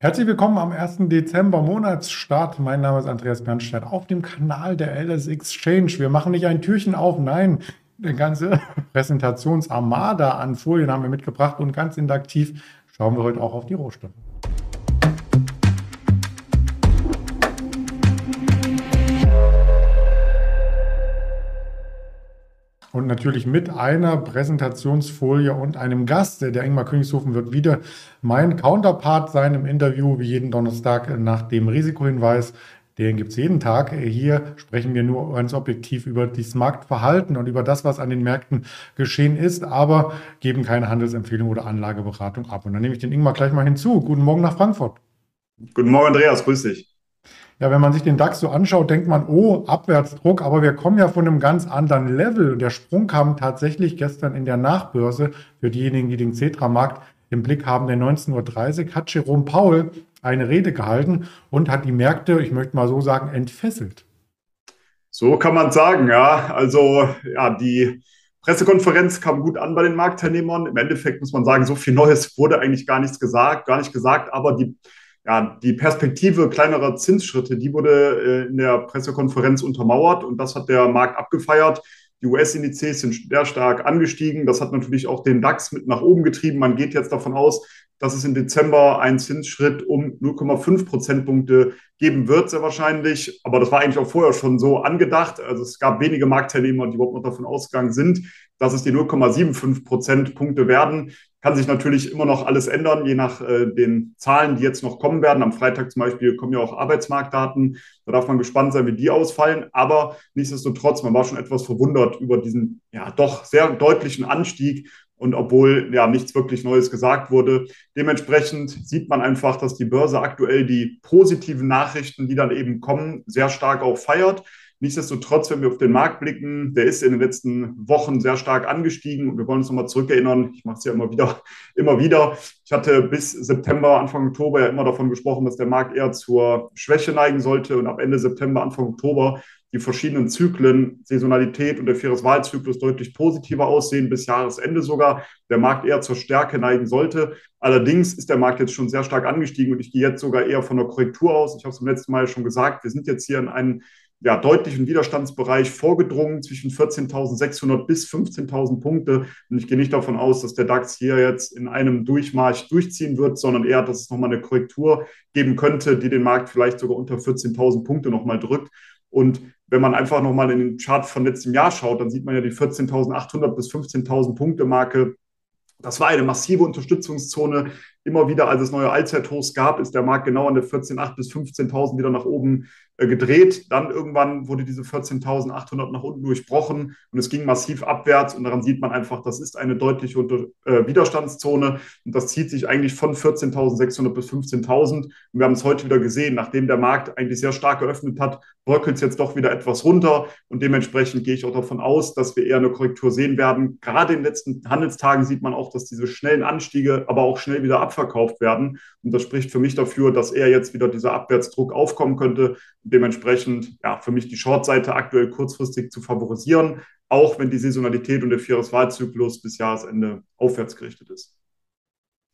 Herzlich willkommen am 1. Dezember Monatsstart. Mein Name ist Andreas Bernstein auf dem Kanal der LS Exchange. Wir machen nicht ein Türchen auf, nein, eine ganze Präsentationsarmada an Folien haben wir mitgebracht und ganz induktiv schauen wir heute auch auf die Rohstoffe. Und natürlich mit einer Präsentationsfolie und einem Gast. Der Ingmar Königshofen wird wieder mein Counterpart sein im Interview, wie jeden Donnerstag nach dem Risikohinweis. Den gibt es jeden Tag. Hier sprechen wir nur ganz objektiv über das Marktverhalten und über das, was an den Märkten geschehen ist, aber geben keine Handelsempfehlung oder Anlageberatung ab. Und dann nehme ich den Ingmar gleich mal hinzu. Guten Morgen nach Frankfurt. Guten Morgen, Andreas. Grüß dich. Ja, wenn man sich den DAX so anschaut, denkt man, oh, Abwärtsdruck, aber wir kommen ja von einem ganz anderen Level. Und der Sprung kam tatsächlich gestern in der Nachbörse. Für diejenigen, die den Cetra-Markt im Blick haben, der 19.30 Uhr hat Jerome Paul eine Rede gehalten und hat die Märkte, ich möchte mal so sagen, entfesselt. So kann man sagen, ja. Also, ja, die Pressekonferenz kam gut an bei den Marktteilnehmern. Im Endeffekt muss man sagen, so viel Neues wurde eigentlich gar nichts gesagt, gar nicht gesagt, aber die ja, die Perspektive kleinerer Zinsschritte, die wurde äh, in der Pressekonferenz untermauert und das hat der Markt abgefeiert. Die US-Indizes sind sehr stark angestiegen. Das hat natürlich auch den DAX mit nach oben getrieben. Man geht jetzt davon aus, dass es im Dezember einen Zinsschritt um 0,5 Prozentpunkte geben wird, sehr wahrscheinlich. Aber das war eigentlich auch vorher schon so angedacht. Also es gab wenige Marktteilnehmer, die überhaupt noch davon ausgegangen sind, dass es die 0,75 Prozentpunkte werden. Kann sich natürlich immer noch alles ändern, je nach äh, den Zahlen, die jetzt noch kommen werden. Am Freitag zum Beispiel kommen ja auch Arbeitsmarktdaten. Da darf man gespannt sein, wie die ausfallen. Aber nichtsdestotrotz, man war schon etwas verwundert über diesen ja doch sehr deutlichen Anstieg. Und obwohl ja nichts wirklich Neues gesagt wurde, dementsprechend sieht man einfach, dass die Börse aktuell die positiven Nachrichten, die dann eben kommen, sehr stark auch feiert. Nichtsdestotrotz, wenn wir auf den Markt blicken, der ist in den letzten Wochen sehr stark angestiegen und wir wollen uns nochmal zurückerinnern. Ich mache es ja immer wieder, immer wieder. Ich hatte bis September, Anfang Oktober ja immer davon gesprochen, dass der Markt eher zur Schwäche neigen sollte und ab Ende September, Anfang Oktober die verschiedenen Zyklen, Saisonalität und der Viereswahlzyklus deutlich positiver aussehen, bis Jahresende sogar der Markt eher zur Stärke neigen sollte. Allerdings ist der Markt jetzt schon sehr stark angestiegen und ich gehe jetzt sogar eher von der Korrektur aus. Ich habe es beim letzten Mal schon gesagt, wir sind jetzt hier in einem ja, deutlichen Widerstandsbereich vorgedrungen zwischen 14.600 bis 15.000 Punkte. Und ich gehe nicht davon aus, dass der DAX hier jetzt in einem Durchmarsch durchziehen wird, sondern eher, dass es nochmal eine Korrektur geben könnte, die den Markt vielleicht sogar unter 14.000 Punkte nochmal drückt. Und wenn man einfach nochmal in den Chart von letztem Jahr schaut, dann sieht man ja die 14.800 bis 15.000 Punkte Marke. Das war eine massive Unterstützungszone, immer wieder, als es neue Allzeithochs gab, ist der Markt genau an der 14.800 bis 15.000 wieder nach oben gedreht. Dann irgendwann wurde diese 14.800 nach unten durchbrochen und es ging massiv abwärts. Und daran sieht man einfach, das ist eine deutliche Unter äh, Widerstandszone und das zieht sich eigentlich von 14.600 bis 15.000. Und wir haben es heute wieder gesehen, nachdem der Markt eigentlich sehr stark geöffnet hat, bröckelt es jetzt doch wieder etwas runter und dementsprechend gehe ich auch davon aus, dass wir eher eine Korrektur sehen werden. Gerade in den letzten Handelstagen sieht man auch, dass diese schnellen Anstiege aber auch schnell wieder abverkauft werden. Und das spricht für mich dafür, dass eher jetzt wieder dieser Abwärtsdruck aufkommen könnte. Dementsprechend, ja, für mich die Shortseite aktuell kurzfristig zu favorisieren, auch wenn die Saisonalität und der Vierjahreswahlzyklus bis Jahresende aufwärts gerichtet ist.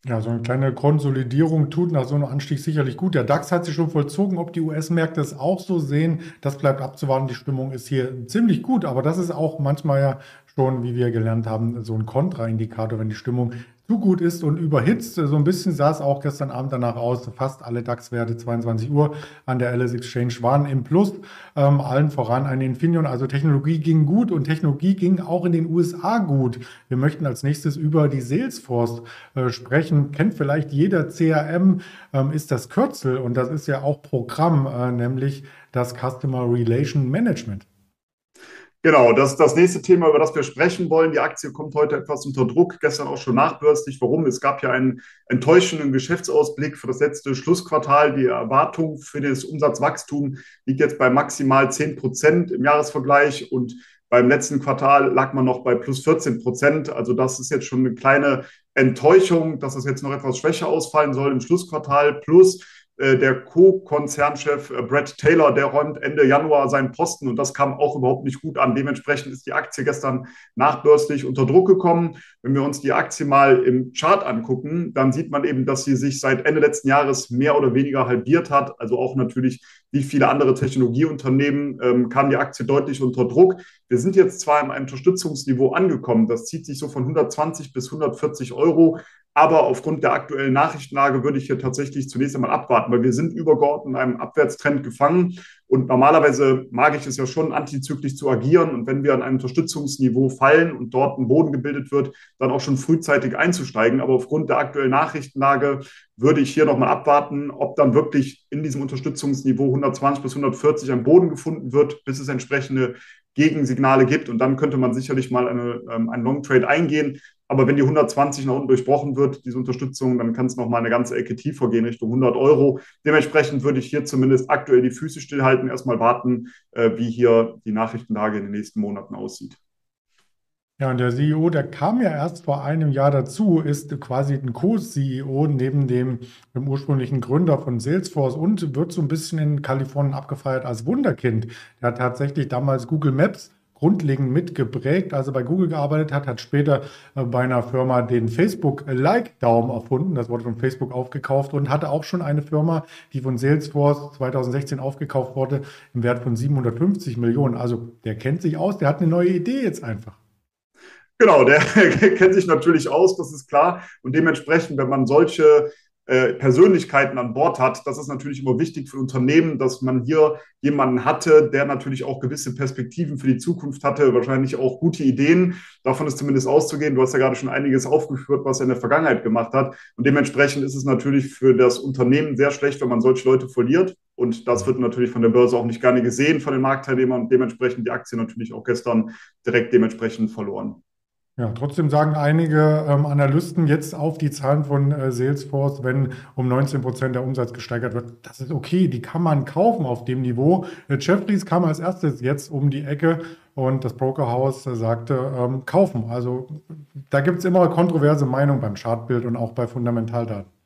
Ja, so eine kleine Konsolidierung tut nach so einem Anstieg sicherlich gut. Der DAX hat sich schon vollzogen. Ob die US-Märkte es auch so sehen, das bleibt abzuwarten. Die Stimmung ist hier ziemlich gut, aber das ist auch manchmal ja schon, wie wir gelernt haben, so ein Kontraindikator, wenn die Stimmung zu gut ist und überhitzt. So ein bisschen sah es auch gestern Abend danach aus. Fast alle DAX-Werte 22 Uhr an der LS Exchange waren im Plus. Ähm, allen voran an Infineon. Also Technologie ging gut und Technologie ging auch in den USA gut. Wir möchten als nächstes über die Salesforce äh, sprechen. Kennt vielleicht jeder CRM, ähm, ist das Kürzel und das ist ja auch Programm, äh, nämlich das Customer Relation Management. Genau, das ist das nächste Thema, über das wir sprechen wollen. Die Aktie kommt heute etwas unter Druck, gestern auch schon nachbörslich. Warum? Es gab ja einen enttäuschenden Geschäftsausblick für das letzte Schlussquartal. Die Erwartung für das Umsatzwachstum liegt jetzt bei maximal 10 Prozent im Jahresvergleich und beim letzten Quartal lag man noch bei plus 14 Prozent. Also das ist jetzt schon eine kleine Enttäuschung, dass es jetzt noch etwas schwächer ausfallen soll im Schlussquartal. Plus der Co-Konzernchef äh, Brett Taylor, der räumt Ende Januar seinen Posten und das kam auch überhaupt nicht gut an. Dementsprechend ist die Aktie gestern nachbörslich unter Druck gekommen. Wenn wir uns die Aktie mal im Chart angucken, dann sieht man eben, dass sie sich seit Ende letzten Jahres mehr oder weniger halbiert hat. Also auch natürlich wie viele andere Technologieunternehmen ähm, kam die Aktie deutlich unter Druck. Wir sind jetzt zwar einem Unterstützungsniveau angekommen, das zieht sich so von 120 bis 140 Euro. Aber aufgrund der aktuellen Nachrichtenlage würde ich hier tatsächlich zunächst einmal abwarten, weil wir sind übergeordnet in einem Abwärtstrend gefangen. Und normalerweise mag ich es ja schon, antizyklisch zu agieren. Und wenn wir an einem Unterstützungsniveau fallen und dort ein Boden gebildet wird, dann auch schon frühzeitig einzusteigen. Aber aufgrund der aktuellen Nachrichtenlage würde ich hier nochmal abwarten, ob dann wirklich in diesem Unterstützungsniveau 120 bis 140 ein Boden gefunden wird, bis es entsprechende Gegensignale gibt. Und dann könnte man sicherlich mal eine, ähm, einen Long Trade eingehen. Aber wenn die 120 nach unten durchbrochen wird, diese Unterstützung, dann kann es noch mal eine ganze Ecke tiefer gehen, Richtung 100 Euro. Dementsprechend würde ich hier zumindest aktuell die Füße stillhalten, erstmal warten, äh, wie hier die Nachrichtenlage in den nächsten Monaten aussieht. Ja, und der CEO, der kam ja erst vor einem Jahr dazu, ist quasi ein Co-CEO neben dem, dem, ursprünglichen Gründer von Salesforce und wird so ein bisschen in Kalifornien abgefeiert als Wunderkind. Der hat tatsächlich damals Google Maps grundlegend mitgeprägt. Also bei Google gearbeitet hat, hat später äh, bei einer Firma den Facebook-Like-Daumen erfunden. Das wurde von Facebook aufgekauft und hatte auch schon eine Firma, die von Salesforce 2016 aufgekauft wurde, im Wert von 750 Millionen. Also der kennt sich aus, der hat eine neue Idee jetzt einfach. Genau, der kennt sich natürlich aus, das ist klar. Und dementsprechend, wenn man solche äh, Persönlichkeiten an Bord hat. Das ist natürlich immer wichtig für Unternehmen, dass man hier jemanden hatte, der natürlich auch gewisse Perspektiven für die Zukunft hatte, wahrscheinlich auch gute Ideen. Davon ist zumindest auszugehen. Du hast ja gerade schon einiges aufgeführt, was er in der Vergangenheit gemacht hat. Und dementsprechend ist es natürlich für das Unternehmen sehr schlecht, wenn man solche Leute verliert. Und das wird natürlich von der Börse auch nicht gerne gesehen von den Marktteilnehmern. Und dementsprechend die Aktie natürlich auch gestern direkt dementsprechend verloren. Ja, trotzdem sagen einige ähm, Analysten jetzt auf die Zahlen von äh, Salesforce, wenn um 19 Prozent der Umsatz gesteigert wird, das ist okay, die kann man kaufen auf dem Niveau. Äh, Jeffries kam als erstes jetzt um die Ecke und das Brokerhaus äh, sagte, ähm, kaufen. Also da gibt es immer kontroverse Meinungen beim Chartbild und auch bei Fundamentaldaten.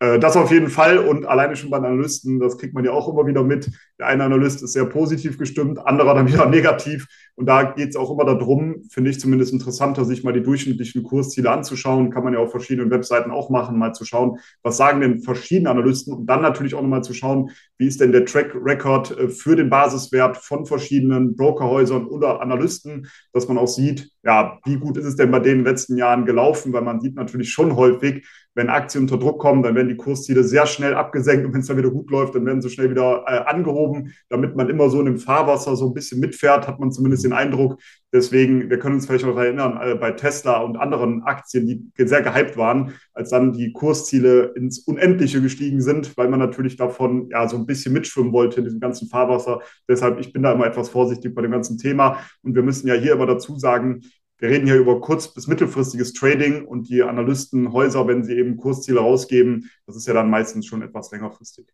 Äh, das auf jeden Fall und alleine schon bei Analysten, das kriegt man ja auch immer wieder mit. Der eine Analyst ist sehr positiv gestimmt, anderer dann wieder negativ. Und da geht es auch immer darum, finde ich zumindest interessanter, sich mal die durchschnittlichen Kursziele anzuschauen. Kann man ja auf verschiedenen Webseiten auch machen, mal zu schauen, was sagen denn verschiedene Analysten und dann natürlich auch nochmal zu schauen, wie ist denn der Track Record äh, für den Basiswert von verschiedenen Brokerhäusern oder Analysten, dass man auch sieht, ja, wie gut ist es denn bei den letzten Jahren gelaufen, weil man sieht natürlich schon häufig, wenn Aktien unter Druck kommen, dann werden die Kursziele sehr schnell abgesenkt und wenn es dann wieder gut läuft, dann werden sie schnell wieder äh, angehoben. Damit man immer so in dem Fahrwasser so ein bisschen mitfährt, hat man zumindest den Eindruck. Deswegen, wir können uns vielleicht noch erinnern, äh, bei Tesla und anderen Aktien, die sehr gehypt waren, als dann die Kursziele ins Unendliche gestiegen sind, weil man natürlich davon ja so ein bisschen mitschwimmen wollte in diesem ganzen Fahrwasser. Deshalb, ich bin da immer etwas vorsichtig bei dem ganzen Thema. Und wir müssen ja hier immer dazu sagen, wir reden hier über kurz- bis mittelfristiges Trading und die Analystenhäuser, wenn sie eben Kursziele rausgeben, das ist ja dann meistens schon etwas längerfristig.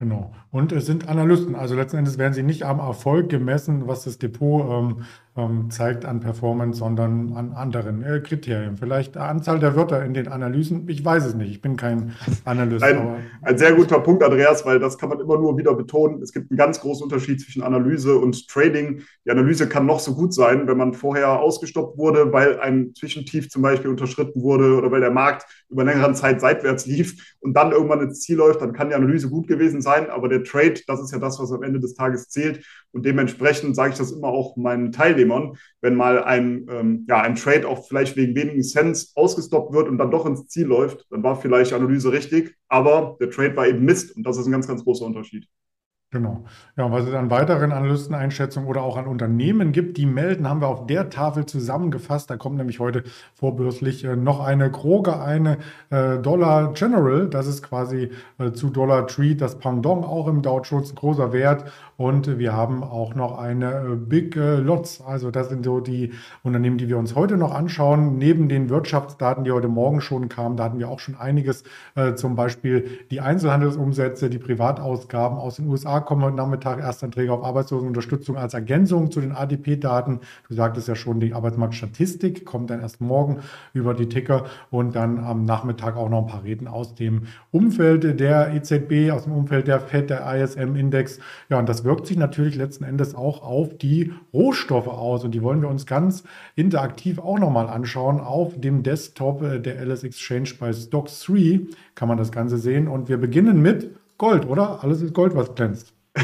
Genau. Und es sind Analysten. Also letzten Endes werden sie nicht am Erfolg gemessen, was das Depot ähm, zeigt an Performance, sondern an anderen äh, Kriterien. Vielleicht Anzahl der Wörter in den Analysen. Ich weiß es nicht. Ich bin kein Analyst. Ein, ein, sehr guter Punkt, Andreas, weil das kann man immer nur wieder betonen. Es gibt einen ganz großen Unterschied zwischen Analyse und Trading. Die Analyse kann noch so gut sein, wenn man vorher ausgestoppt wurde, weil ein Zwischentief zum Beispiel unterschritten wurde oder weil der Markt über längere Zeit seitwärts lief und dann irgendwann ins Ziel läuft, dann kann die Analyse gut gewesen sein. Aber der Trade, das ist ja das, was am Ende des Tages zählt. Und dementsprechend sage ich das immer auch meinen Teilnehmern, wenn mal ein, ähm, ja, ein Trade auch vielleicht wegen wenigen Cents ausgestoppt wird und dann doch ins Ziel läuft, dann war vielleicht Analyse richtig, aber der Trade war eben Mist und das ist ein ganz, ganz großer Unterschied. Genau. Ja, und was es an weiteren Analysteneinschätzungen oder auch an Unternehmen gibt, die melden, haben wir auf der Tafel zusammengefasst. Da kommt nämlich heute vorbürstlich äh, noch eine Kroger, eine äh, Dollar General. Das ist quasi äh, zu Dollar Tree das Pendant, auch im Dow Jones ein großer Wert. Und wir haben auch noch eine äh, Big äh, Lots. Also das sind so die Unternehmen, die wir uns heute noch anschauen. Neben den Wirtschaftsdaten, die heute Morgen schon kamen, da hatten wir auch schon einiges. Äh, zum Beispiel die Einzelhandelsumsätze, die Privatausgaben aus den USA kommen heute Nachmittag Erstanträge auf Arbeitslosenunterstützung als Ergänzung zu den ADP-Daten. Du sagtest ja schon, die Arbeitsmarktstatistik kommt dann erst morgen über die Ticker und dann am Nachmittag auch noch ein paar Reden aus dem Umfeld der EZB, aus dem Umfeld der FED, der ISM-Index. Ja, und das wirkt sich natürlich letzten Endes auch auf die Rohstoffe aus und die wollen wir uns ganz interaktiv auch nochmal anschauen. Auf dem Desktop äh, der LS Exchange bei Stocks 3 kann man das Ganze sehen und wir beginnen mit Gold, oder? Alles ist Gold, was glänzt.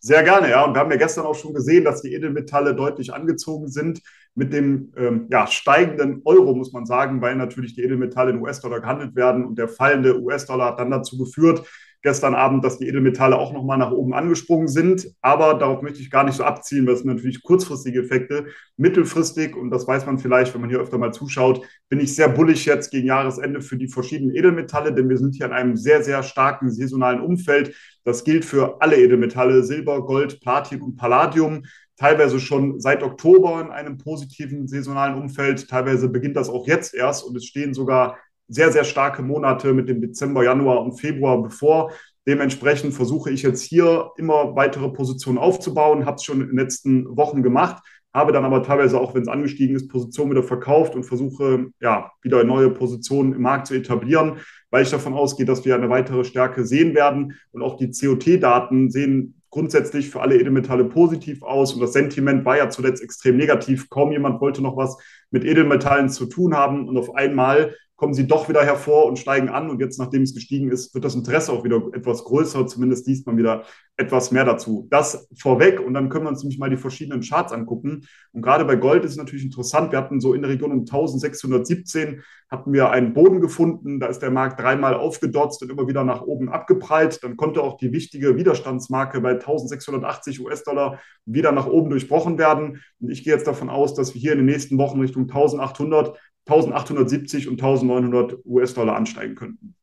Sehr gerne, ja. Und wir haben ja gestern auch schon gesehen, dass die Edelmetalle deutlich angezogen sind mit dem ähm, ja, steigenden Euro, muss man sagen, weil natürlich die Edelmetalle in US-Dollar gehandelt werden und der fallende US-Dollar hat dann dazu geführt, gestern Abend, dass die Edelmetalle auch nochmal nach oben angesprungen sind. Aber darauf möchte ich gar nicht so abziehen, weil es natürlich kurzfristige Effekte. Mittelfristig, und das weiß man vielleicht, wenn man hier öfter mal zuschaut, bin ich sehr bullig jetzt gegen Jahresende für die verschiedenen Edelmetalle, denn wir sind hier in einem sehr, sehr starken saisonalen Umfeld. Das gilt für alle Edelmetalle, Silber, Gold, Platin und Palladium teilweise schon seit Oktober in einem positiven saisonalen Umfeld. Teilweise beginnt das auch jetzt erst und es stehen sogar sehr, sehr starke Monate mit dem Dezember, Januar und Februar bevor. Dementsprechend versuche ich jetzt hier immer weitere Positionen aufzubauen, habe es schon in den letzten Wochen gemacht, habe dann aber teilweise auch, wenn es angestiegen ist, Positionen wieder verkauft und versuche ja wieder neue Positionen im Markt zu etablieren, weil ich davon ausgehe, dass wir eine weitere Stärke sehen werden und auch die COT-Daten sehen grundsätzlich für alle Edelmetalle positiv aus und das Sentiment war ja zuletzt extrem negativ. Kaum jemand wollte noch was mit Edelmetallen zu tun haben und auf einmal kommen sie doch wieder hervor und steigen an. Und jetzt, nachdem es gestiegen ist, wird das Interesse auch wieder etwas größer. Zumindest liest man wieder etwas mehr dazu. Das vorweg. Und dann können wir uns nämlich mal die verschiedenen Charts angucken. Und gerade bei Gold ist es natürlich interessant. Wir hatten so in der Region um 1617 hatten wir einen Boden gefunden. Da ist der Markt dreimal aufgedotzt und immer wieder nach oben abgeprallt. Dann konnte auch die wichtige Widerstandsmarke bei 1680 US-Dollar wieder nach oben durchbrochen werden. Und ich gehe jetzt davon aus, dass wir hier in den nächsten Wochen Richtung 1800 1870 und 1900 US-Dollar ansteigen könnten.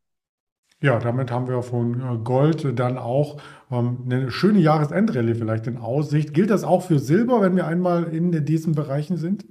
Ja, damit haben wir von äh, Gold dann auch ähm, eine schöne Jahresendrallye vielleicht in Aussicht. Gilt das auch für Silber, wenn wir einmal in diesen Bereichen sind?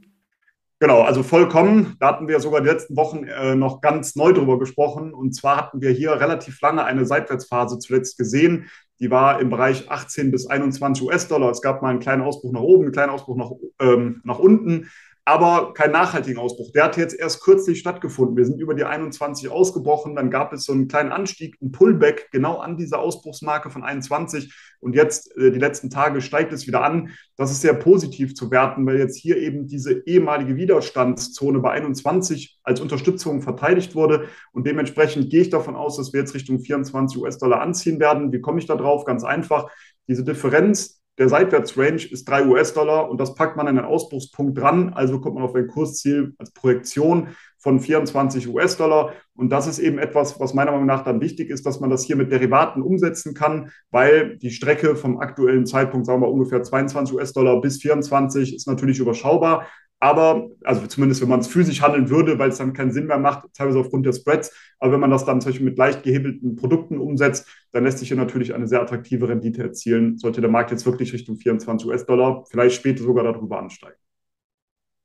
Genau, also vollkommen. Da hatten wir sogar die letzten Wochen äh, noch ganz neu drüber gesprochen. Und zwar hatten wir hier relativ lange eine Seitwärtsphase zuletzt gesehen. Die war im Bereich 18 bis 21 US-Dollar. Es gab mal einen kleinen Ausbruch nach oben, einen kleinen Ausbruch nach, ähm, nach unten aber keinen nachhaltigen Ausbruch. Der hat jetzt erst kürzlich stattgefunden. Wir sind über die 21 ausgebrochen, dann gab es so einen kleinen Anstieg, einen Pullback genau an dieser Ausbruchsmarke von 21 und jetzt äh, die letzten Tage steigt es wieder an. Das ist sehr positiv zu werten, weil jetzt hier eben diese ehemalige Widerstandszone bei 21 als Unterstützung verteidigt wurde und dementsprechend gehe ich davon aus, dass wir jetzt Richtung 24 US-Dollar anziehen werden. Wie komme ich da drauf? Ganz einfach. Diese Differenz der Seitwärtsrange ist 3 US-Dollar und das packt man an den Ausbruchspunkt dran. Also kommt man auf ein Kursziel als Projektion von 24 US-Dollar. Und das ist eben etwas, was meiner Meinung nach dann wichtig ist, dass man das hier mit Derivaten umsetzen kann, weil die Strecke vom aktuellen Zeitpunkt, sagen wir ungefähr 22 US-Dollar bis 24, ist natürlich überschaubar. Aber, also zumindest wenn man es physisch handeln würde, weil es dann keinen Sinn mehr macht, teilweise aufgrund der Spreads. Aber wenn man das dann zum Beispiel mit leicht gehebelten Produkten umsetzt, dann lässt sich hier natürlich eine sehr attraktive Rendite erzielen, sollte der Markt jetzt wirklich Richtung 24 US-Dollar, vielleicht später sogar darüber ansteigen.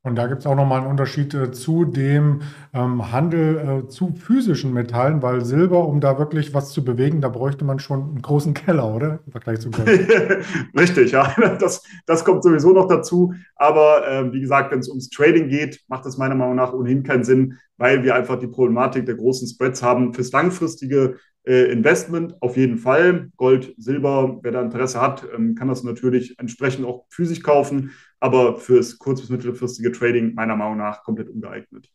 Und da gibt es auch nochmal einen Unterschied äh, zu dem ähm, Handel äh, zu physischen Metallen, weil Silber, um da wirklich was zu bewegen, da bräuchte man schon einen großen Keller, oder? Im Vergleich zu Gold. Richtig, ja. Das, das kommt sowieso noch dazu. Aber äh, wie gesagt, wenn es ums Trading geht, macht das meiner Meinung nach ohnehin keinen Sinn, weil wir einfach die Problematik der großen Spreads haben. Fürs langfristige äh, Investment auf jeden Fall. Gold, Silber, wer da Interesse hat, ähm, kann das natürlich entsprechend auch physisch kaufen, aber fürs kurz- bis mittelfristige Trading meiner Meinung nach komplett ungeeignet.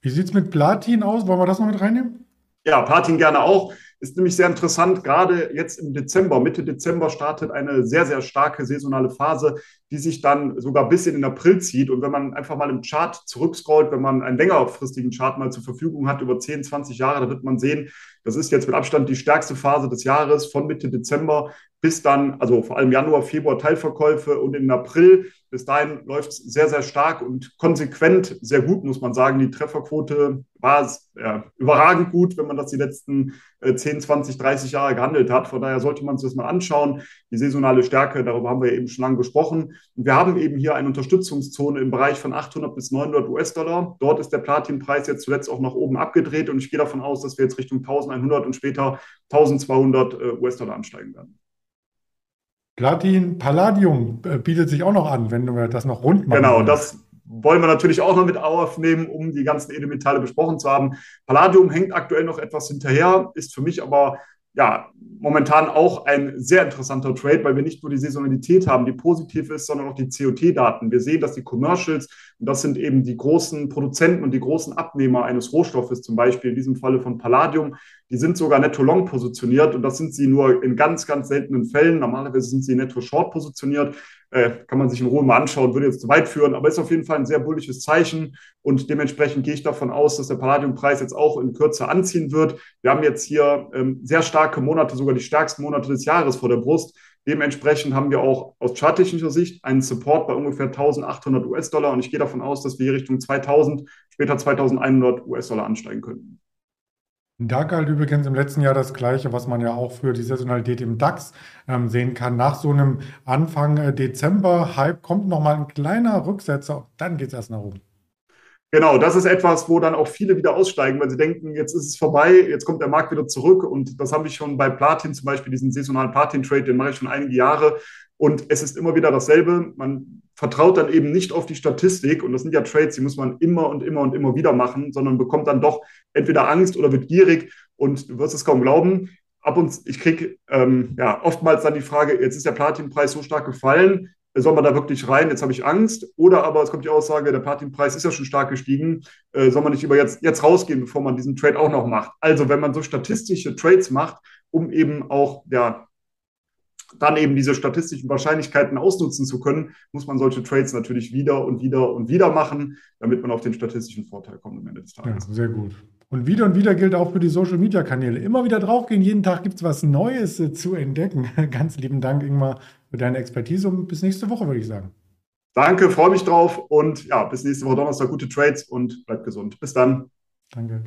Wie sieht es mit Platin aus? Wollen wir das noch mit reinnehmen? Ja, Platin gerne auch. Ist nämlich sehr interessant. Gerade jetzt im Dezember, Mitte Dezember startet eine sehr, sehr starke saisonale Phase, die sich dann sogar bis in den April zieht. Und wenn man einfach mal im Chart zurückscrollt, wenn man einen längerfristigen Chart mal zur Verfügung hat, über 10, 20 Jahre, da wird man sehen, das ist jetzt mit Abstand die stärkste Phase des Jahres von Mitte Dezember bis dann, also vor allem Januar, Februar Teilverkäufe und im April. Bis dahin läuft es sehr, sehr stark und konsequent sehr gut, muss man sagen. Die Trefferquote war ja, überragend gut, wenn man das die letzten äh, 10, 20, 30 Jahre gehandelt hat. Von daher sollte man sich das mal anschauen. Die saisonale Stärke, darüber haben wir eben schon lange gesprochen. Und wir haben eben hier eine Unterstützungszone im Bereich von 800 bis 900 US-Dollar. Dort ist der Platinpreis jetzt zuletzt auch nach oben abgedreht und ich gehe davon aus, dass wir jetzt Richtung 1100 und später 1200 äh, US-Dollar ansteigen werden. Platin, Palladium äh, bietet sich auch noch an, wenn wir das noch rund machen. Genau, das wollen wir natürlich auch noch mit aufnehmen, um die ganzen Edelmetalle besprochen zu haben. Palladium hängt aktuell noch etwas hinterher, ist für mich aber ja, momentan auch ein sehr interessanter Trade, weil wir nicht nur die Saisonalität haben, die positiv ist, sondern auch die COT-Daten. Wir sehen, dass die Commercials, und das sind eben die großen Produzenten und die großen Abnehmer eines Rohstoffes, zum Beispiel in diesem Falle von Palladium, die sind sogar netto long positioniert und das sind sie nur in ganz, ganz seltenen Fällen. Normalerweise sind sie netto short positioniert. Äh, kann man sich in Ruhe mal anschauen, würde jetzt zu weit führen, aber ist auf jeden Fall ein sehr bullisches Zeichen und dementsprechend gehe ich davon aus, dass der Palladiumpreis jetzt auch in Kürze anziehen wird. Wir haben jetzt hier ähm, sehr starke Monate, sogar die stärksten Monate des Jahres vor der Brust. Dementsprechend haben wir auch aus charttechnischer Sicht einen Support bei ungefähr 1800 US-Dollar und ich gehe davon aus, dass wir hier Richtung 2000, später 2100 US-Dollar ansteigen könnten. Da galt übrigens im letzten Jahr das Gleiche, was man ja auch für die Saisonalität im DAX ähm, sehen kann. Nach so einem Anfang äh, Dezember-Hype kommt nochmal ein kleiner Rücksetzer, dann geht es erst nach oben. Genau, das ist etwas, wo dann auch viele wieder aussteigen, weil sie denken, jetzt ist es vorbei, jetzt kommt der Markt wieder zurück. Und das habe ich schon bei Platin zum Beispiel, diesen saisonalen Platin-Trade, den mache ich schon einige Jahre. Und es ist immer wieder dasselbe. Man vertraut dann eben nicht auf die Statistik. Und das sind ja Trades, die muss man immer und immer und immer wieder machen, sondern bekommt dann doch entweder Angst oder wird gierig. Und du wirst es kaum glauben. Ab und ich kriege ähm, ja, oftmals dann die Frage, jetzt ist der Platinpreis so stark gefallen, soll man da wirklich rein? Jetzt habe ich Angst. Oder aber es kommt die Aussage, der Platinpreis ist ja schon stark gestiegen. Äh, soll man nicht über jetzt, jetzt rausgehen, bevor man diesen Trade auch noch macht? Also, wenn man so statistische Trades macht, um eben auch ja, dann eben diese statistischen Wahrscheinlichkeiten ausnutzen zu können, muss man solche Trades natürlich wieder und wieder und wieder machen, damit man auf den statistischen Vorteil kommt am Ende des Tages. Ja, sehr gut. Und wieder und wieder gilt auch für die Social Media Kanäle. Immer wieder draufgehen, jeden Tag gibt es was Neues äh, zu entdecken. Ganz lieben Dank, Ingmar, für deine Expertise und bis nächste Woche, würde ich sagen. Danke, freue mich drauf und ja, bis nächste Woche Donnerstag gute Trades und bleibt gesund. Bis dann. Danke.